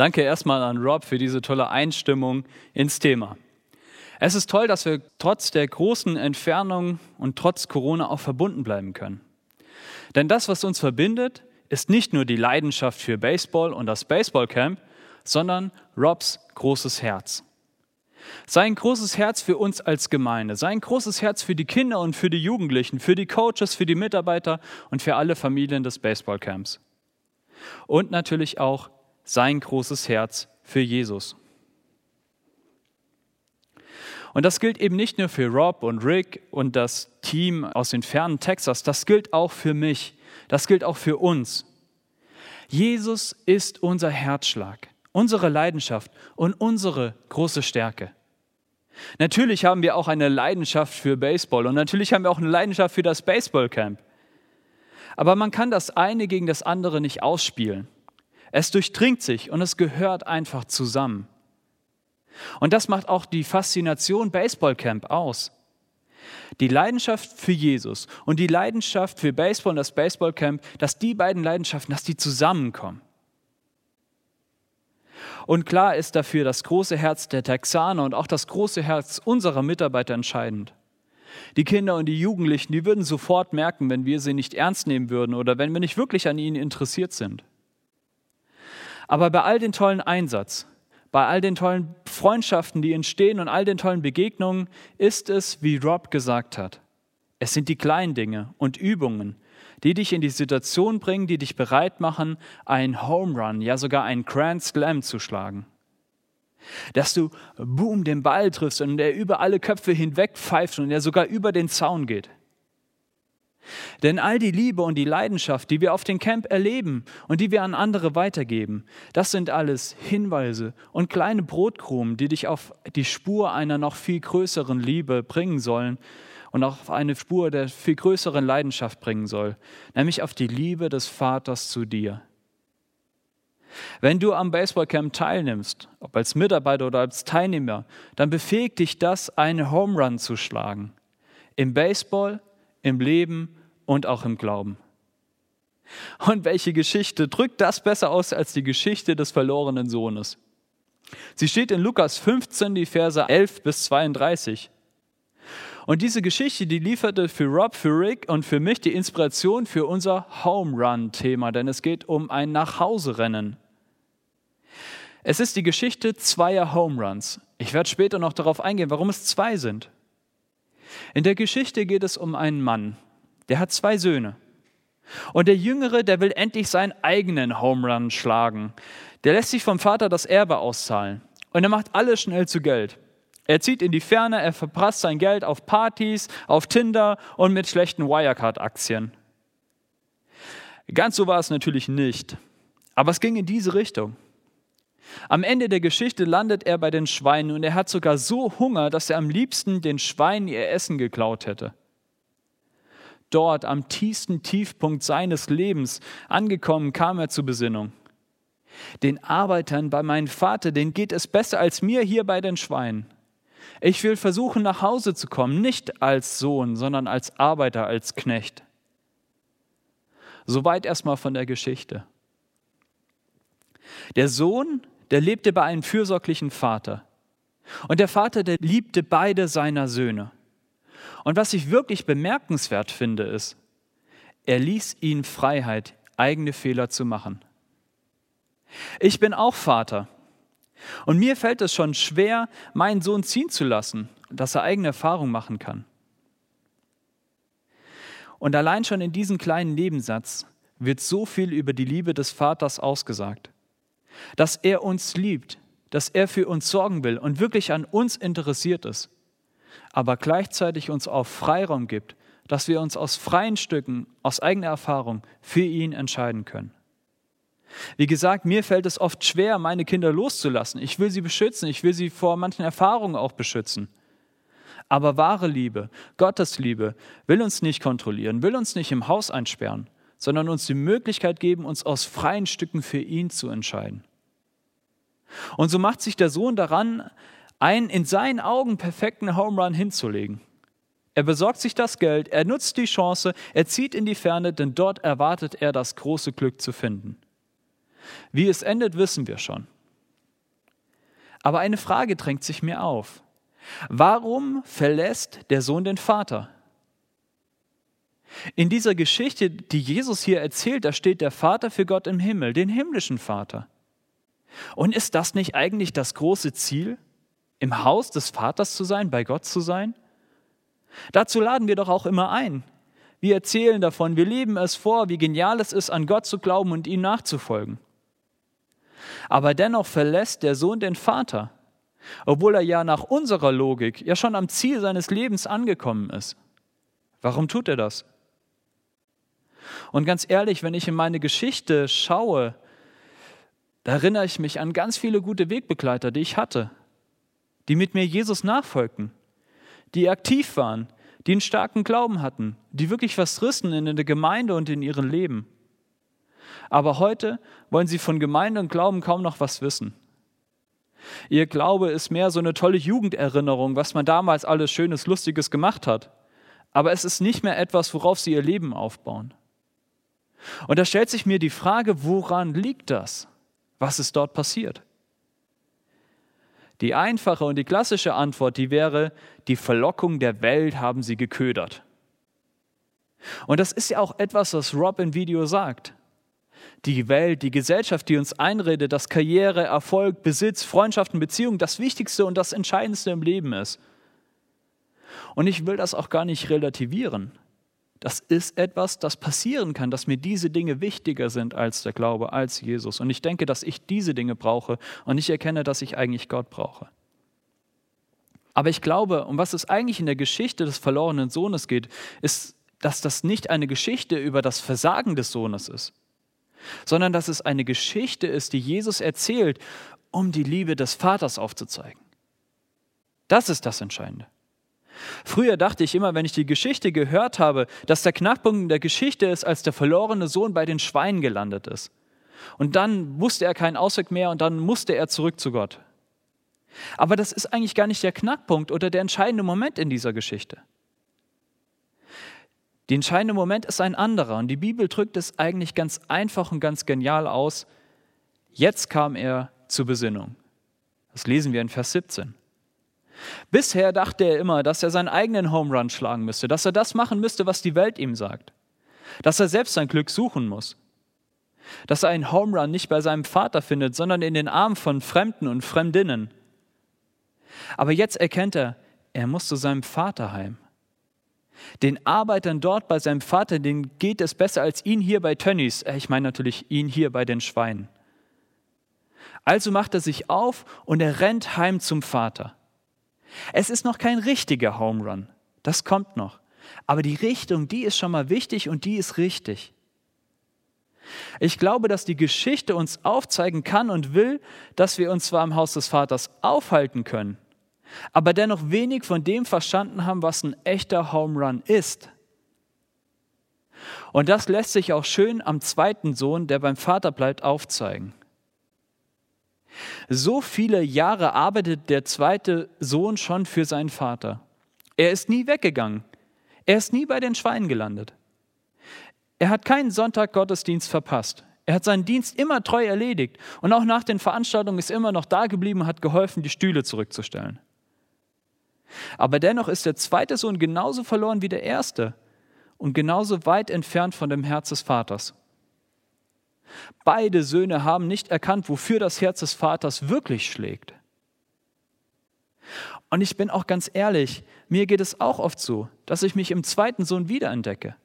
Danke erstmal an Rob für diese tolle Einstimmung ins Thema. Es ist toll, dass wir trotz der großen Entfernung und trotz Corona auch verbunden bleiben können. Denn das, was uns verbindet, ist nicht nur die Leidenschaft für Baseball und das Baseballcamp, sondern Robs großes Herz. Sein großes Herz für uns als Gemeinde, sein großes Herz für die Kinder und für die Jugendlichen, für die Coaches, für die Mitarbeiter und für alle Familien des Baseballcamps. Und natürlich auch sein großes Herz für Jesus. Und das gilt eben nicht nur für Rob und Rick und das Team aus den fernen Texas, das gilt auch für mich, das gilt auch für uns. Jesus ist unser Herzschlag, unsere Leidenschaft und unsere große Stärke. Natürlich haben wir auch eine Leidenschaft für Baseball und natürlich haben wir auch eine Leidenschaft für das Baseballcamp. Aber man kann das eine gegen das andere nicht ausspielen. Es durchdringt sich und es gehört einfach zusammen. Und das macht auch die Faszination Baseballcamp aus. Die Leidenschaft für Jesus und die Leidenschaft für Baseball und das Baseballcamp, dass die beiden Leidenschaften, dass die zusammenkommen. Und klar ist dafür das große Herz der Texaner und auch das große Herz unserer Mitarbeiter entscheidend. Die Kinder und die Jugendlichen, die würden sofort merken, wenn wir sie nicht ernst nehmen würden oder wenn wir nicht wirklich an ihnen interessiert sind. Aber bei all den tollen Einsatz, bei all den tollen Freundschaften, die entstehen und all den tollen Begegnungen, ist es, wie Rob gesagt hat. Es sind die kleinen Dinge und Übungen, die dich in die Situation bringen, die dich bereit machen, einen Home Run, ja sogar einen Grand Slam zu schlagen. Dass du, boom, den Ball triffst und der über alle Köpfe hinweg pfeift und der sogar über den Zaun geht. Denn all die Liebe und die Leidenschaft, die wir auf dem Camp erleben und die wir an andere weitergeben, das sind alles Hinweise und kleine Brotkrumen, die dich auf die Spur einer noch viel größeren Liebe bringen sollen und auch auf eine Spur der viel größeren Leidenschaft bringen soll, nämlich auf die Liebe des Vaters zu dir. Wenn du am Baseballcamp teilnimmst, ob als Mitarbeiter oder als Teilnehmer, dann befähigt dich das, einen Home Run zu schlagen. Im Baseball, im Leben und auch im Glauben. Und welche Geschichte drückt das besser aus als die Geschichte des verlorenen Sohnes? Sie steht in Lukas 15, die Verse 11 bis 32. Und diese Geschichte, die lieferte für Rob, für Rick und für mich die Inspiration für unser Home Run-Thema, denn es geht um ein Nachhauserennen. Es ist die Geschichte zweier Home Runs. Ich werde später noch darauf eingehen, warum es zwei sind. In der Geschichte geht es um einen Mann, der hat zwei Söhne. Und der Jüngere, der will endlich seinen eigenen Home Run schlagen. Der lässt sich vom Vater das Erbe auszahlen. Und er macht alles schnell zu Geld. Er zieht in die Ferne, er verprasst sein Geld auf Partys, auf Tinder und mit schlechten Wirecard-Aktien. Ganz so war es natürlich nicht. Aber es ging in diese Richtung. Am Ende der Geschichte landet er bei den Schweinen und er hat sogar so Hunger, dass er am liebsten den Schweinen ihr Essen geklaut hätte. Dort, am tiefsten Tiefpunkt seines Lebens angekommen, kam er zur Besinnung. Den Arbeitern bei meinem Vater, denen geht es besser als mir hier bei den Schweinen. Ich will versuchen, nach Hause zu kommen, nicht als Sohn, sondern als Arbeiter, als Knecht. Soweit erstmal von der Geschichte. Der Sohn der lebte bei einem fürsorglichen Vater. Und der Vater, der liebte beide seiner Söhne. Und was ich wirklich bemerkenswert finde, ist, er ließ ihnen Freiheit, eigene Fehler zu machen. Ich bin auch Vater. Und mir fällt es schon schwer, meinen Sohn ziehen zu lassen, dass er eigene Erfahrungen machen kann. Und allein schon in diesem kleinen Nebensatz wird so viel über die Liebe des Vaters ausgesagt dass er uns liebt, dass er für uns sorgen will und wirklich an uns interessiert ist, aber gleichzeitig uns auch Freiraum gibt, dass wir uns aus freien Stücken, aus eigener Erfahrung für ihn entscheiden können. Wie gesagt, mir fällt es oft schwer, meine Kinder loszulassen. Ich will sie beschützen, ich will sie vor manchen Erfahrungen auch beschützen. Aber wahre Liebe, Gottes Liebe, will uns nicht kontrollieren, will uns nicht im Haus einsperren, sondern uns die Möglichkeit geben, uns aus freien Stücken für ihn zu entscheiden. Und so macht sich der Sohn daran, einen in seinen Augen perfekten Home Run hinzulegen. Er besorgt sich das Geld, er nutzt die Chance, er zieht in die Ferne, denn dort erwartet er das große Glück zu finden. Wie es endet, wissen wir schon. Aber eine Frage drängt sich mir auf. Warum verlässt der Sohn den Vater? In dieser Geschichte, die Jesus hier erzählt, da steht der Vater für Gott im Himmel, den himmlischen Vater. Und ist das nicht eigentlich das große Ziel, im Haus des Vaters zu sein, bei Gott zu sein? Dazu laden wir doch auch immer ein. Wir erzählen davon, wir leben es vor, wie genial es ist, an Gott zu glauben und ihm nachzufolgen. Aber dennoch verlässt der Sohn den Vater, obwohl er ja nach unserer Logik ja schon am Ziel seines Lebens angekommen ist. Warum tut er das? Und ganz ehrlich, wenn ich in meine Geschichte schaue, da erinnere ich mich an ganz viele gute Wegbegleiter, die ich hatte, die mit mir Jesus nachfolgten, die aktiv waren, die einen starken Glauben hatten, die wirklich was rissen in der Gemeinde und in ihrem Leben. Aber heute wollen sie von Gemeinde und Glauben kaum noch was wissen. Ihr Glaube ist mehr so eine tolle Jugenderinnerung, was man damals alles Schönes, Lustiges gemacht hat. Aber es ist nicht mehr etwas, worauf sie ihr Leben aufbauen. Und da stellt sich mir die Frage, woran liegt das? Was ist dort passiert? Die einfache und die klassische Antwort, die wäre, die Verlockung der Welt haben sie geködert. Und das ist ja auch etwas, was Rob im Video sagt. Die Welt, die Gesellschaft, die uns einredet, dass Karriere, Erfolg, Besitz, Freundschaften, Beziehungen das Wichtigste und das Entscheidendste im Leben ist. Und ich will das auch gar nicht relativieren. Das ist etwas, das passieren kann, dass mir diese Dinge wichtiger sind als der Glaube, als Jesus. Und ich denke, dass ich diese Dinge brauche und ich erkenne, dass ich eigentlich Gott brauche. Aber ich glaube, um was es eigentlich in der Geschichte des verlorenen Sohnes geht, ist, dass das nicht eine Geschichte über das Versagen des Sohnes ist, sondern dass es eine Geschichte ist, die Jesus erzählt, um die Liebe des Vaters aufzuzeigen. Das ist das Entscheidende. Früher dachte ich immer, wenn ich die Geschichte gehört habe, dass der Knackpunkt der Geschichte ist, als der verlorene Sohn bei den Schweinen gelandet ist. Und dann wusste er keinen Ausweg mehr und dann musste er zurück zu Gott. Aber das ist eigentlich gar nicht der Knackpunkt oder der entscheidende Moment in dieser Geschichte. Der entscheidende Moment ist ein anderer und die Bibel drückt es eigentlich ganz einfach und ganz genial aus. Jetzt kam er zur Besinnung. Das lesen wir in Vers 17. Bisher dachte er immer, dass er seinen eigenen Home Run schlagen müsste, dass er das machen müsste, was die Welt ihm sagt, dass er selbst sein Glück suchen muss, dass er einen Home Run nicht bei seinem Vater findet, sondern in den Armen von Fremden und Fremdinnen. Aber jetzt erkennt er, er muss zu seinem Vater heim. Den Arbeitern dort bei seinem Vater, denen geht es besser als ihn hier bei Tönnies. Äh, ich meine natürlich ihn hier bei den Schweinen. Also macht er sich auf und er rennt heim zum Vater. Es ist noch kein richtiger Home Run. Das kommt noch. Aber die Richtung, die ist schon mal wichtig und die ist richtig. Ich glaube, dass die Geschichte uns aufzeigen kann und will, dass wir uns zwar im Haus des Vaters aufhalten können, aber dennoch wenig von dem verstanden haben, was ein echter Home Run ist. Und das lässt sich auch schön am zweiten Sohn, der beim Vater bleibt, aufzeigen. So viele Jahre arbeitet der zweite Sohn schon für seinen Vater. Er ist nie weggegangen. Er ist nie bei den Schweinen gelandet. Er hat keinen Sonntag Gottesdienst verpasst. Er hat seinen Dienst immer treu erledigt und auch nach den Veranstaltungen ist er immer noch da geblieben und hat geholfen, die Stühle zurückzustellen. Aber dennoch ist der zweite Sohn genauso verloren wie der erste und genauso weit entfernt von dem Herz des Vaters. Beide Söhne haben nicht erkannt, wofür das Herz des Vaters wirklich schlägt. Und ich bin auch ganz ehrlich, mir geht es auch oft so, dass ich mich im zweiten Sohn wiederentdecke.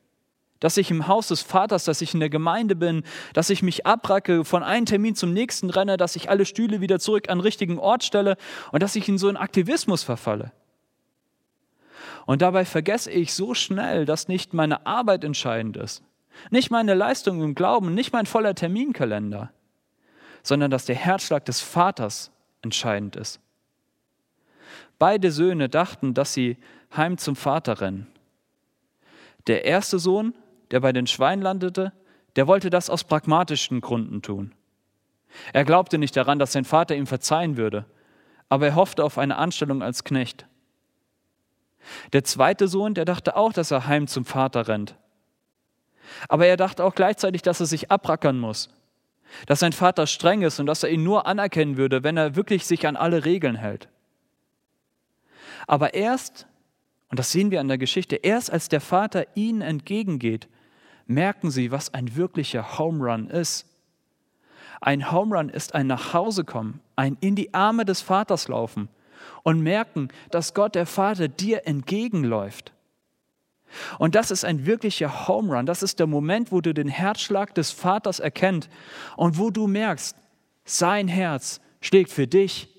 Dass ich im Haus des Vaters, dass ich in der Gemeinde bin, dass ich mich abracke, von einem Termin zum nächsten renne, dass ich alle Stühle wieder zurück an den richtigen Ort stelle und dass ich in so einen Aktivismus verfalle. Und dabei vergesse ich so schnell, dass nicht meine Arbeit entscheidend ist, nicht meine Leistung im Glauben, nicht mein voller Terminkalender, sondern dass der Herzschlag des Vaters entscheidend ist. Beide Söhne dachten, dass sie heim zum Vater rennen. Der erste Sohn, der bei den Schweinen landete, der wollte das aus pragmatischen Gründen tun. Er glaubte nicht daran, dass sein Vater ihm verzeihen würde, aber er hoffte auf eine Anstellung als Knecht. Der zweite Sohn, der dachte auch, dass er heim zum Vater rennt, aber er dachte auch gleichzeitig, dass er sich abrackern muss. dass sein Vater streng ist und dass er ihn nur anerkennen würde, wenn er wirklich sich an alle Regeln hält. Aber erst, und das sehen wir an der Geschichte, erst als der Vater ihnen entgegengeht, merken sie, was ein wirklicher Home Run ist. Ein Home Run ist ein Nachhausekommen, ein in die Arme des Vaters laufen und merken, dass Gott der Vater dir entgegenläuft. Und das ist ein wirklicher Home Run. Das ist der Moment, wo du den Herzschlag des Vaters erkennst und wo du merkst, sein Herz schlägt für dich.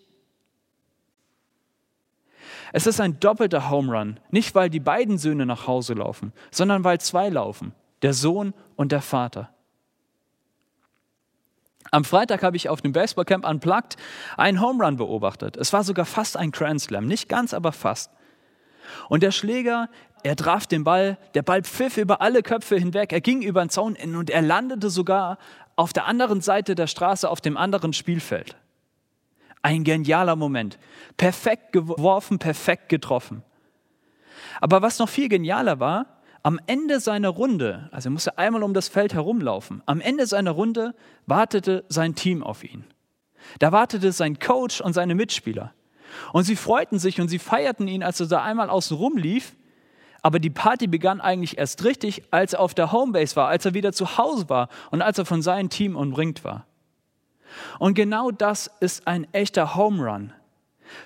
Es ist ein doppelter Home Run, nicht weil die beiden Söhne nach Hause laufen, sondern weil zwei laufen, der Sohn und der Vater. Am Freitag habe ich auf dem Baseballcamp Unplugged einen Home Run beobachtet. Es war sogar fast ein Grand Slam, nicht ganz, aber fast. Und der Schläger, er traf den Ball, der Ball pfiff über alle Köpfe hinweg, er ging über den Zaun und er landete sogar auf der anderen Seite der Straße auf dem anderen Spielfeld. Ein genialer Moment. Perfekt geworfen, perfekt getroffen. Aber was noch viel genialer war, am Ende seiner Runde, also er musste einmal um das Feld herumlaufen, am Ende seiner Runde wartete sein Team auf ihn. Da wartete sein Coach und seine Mitspieler. Und sie freuten sich und sie feierten ihn, als er da einmal außen rumlief. Aber die Party begann eigentlich erst richtig, als er auf der Homebase war, als er wieder zu Hause war und als er von seinem Team umringt war. Und genau das ist ein echter Home Run.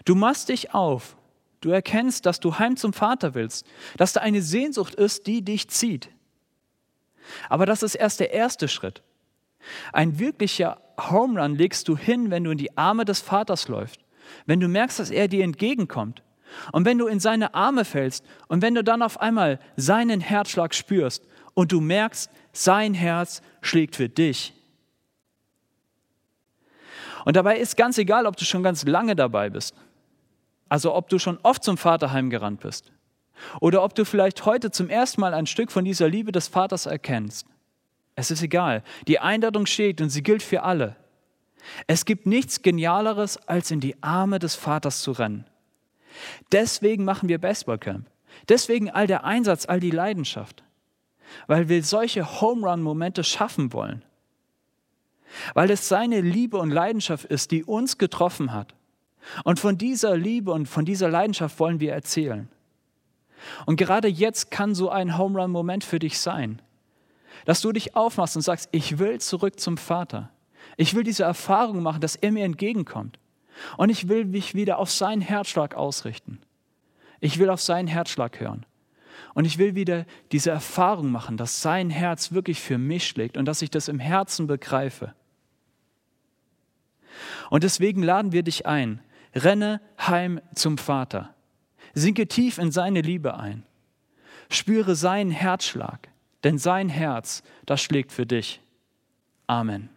Du machst dich auf, du erkennst, dass du heim zum Vater willst, dass da eine Sehnsucht ist, die dich zieht. Aber das ist erst der erste Schritt. Ein wirklicher Home Run legst du hin, wenn du in die Arme des Vaters läufst wenn du merkst, dass er dir entgegenkommt und wenn du in seine Arme fällst und wenn du dann auf einmal seinen Herzschlag spürst und du merkst, sein Herz schlägt für dich. Und dabei ist ganz egal, ob du schon ganz lange dabei bist, also ob du schon oft zum Vaterheim gerannt bist oder ob du vielleicht heute zum ersten Mal ein Stück von dieser Liebe des Vaters erkennst. Es ist egal. Die Einladung steht und sie gilt für alle. Es gibt nichts Genialeres, als in die Arme des Vaters zu rennen. Deswegen machen wir Baseballcamp. Deswegen all der Einsatz, all die Leidenschaft. Weil wir solche Home Run-Momente schaffen wollen. Weil es seine Liebe und Leidenschaft ist, die uns getroffen hat. Und von dieser Liebe und von dieser Leidenschaft wollen wir erzählen. Und gerade jetzt kann so ein Home Run-Moment für dich sein, dass du dich aufmachst und sagst, ich will zurück zum Vater. Ich will diese Erfahrung machen, dass er mir entgegenkommt. Und ich will mich wieder auf seinen Herzschlag ausrichten. Ich will auf seinen Herzschlag hören. Und ich will wieder diese Erfahrung machen, dass sein Herz wirklich für mich schlägt und dass ich das im Herzen begreife. Und deswegen laden wir dich ein. Renne heim zum Vater. Sinke tief in seine Liebe ein. Spüre seinen Herzschlag, denn sein Herz, das schlägt für dich. Amen.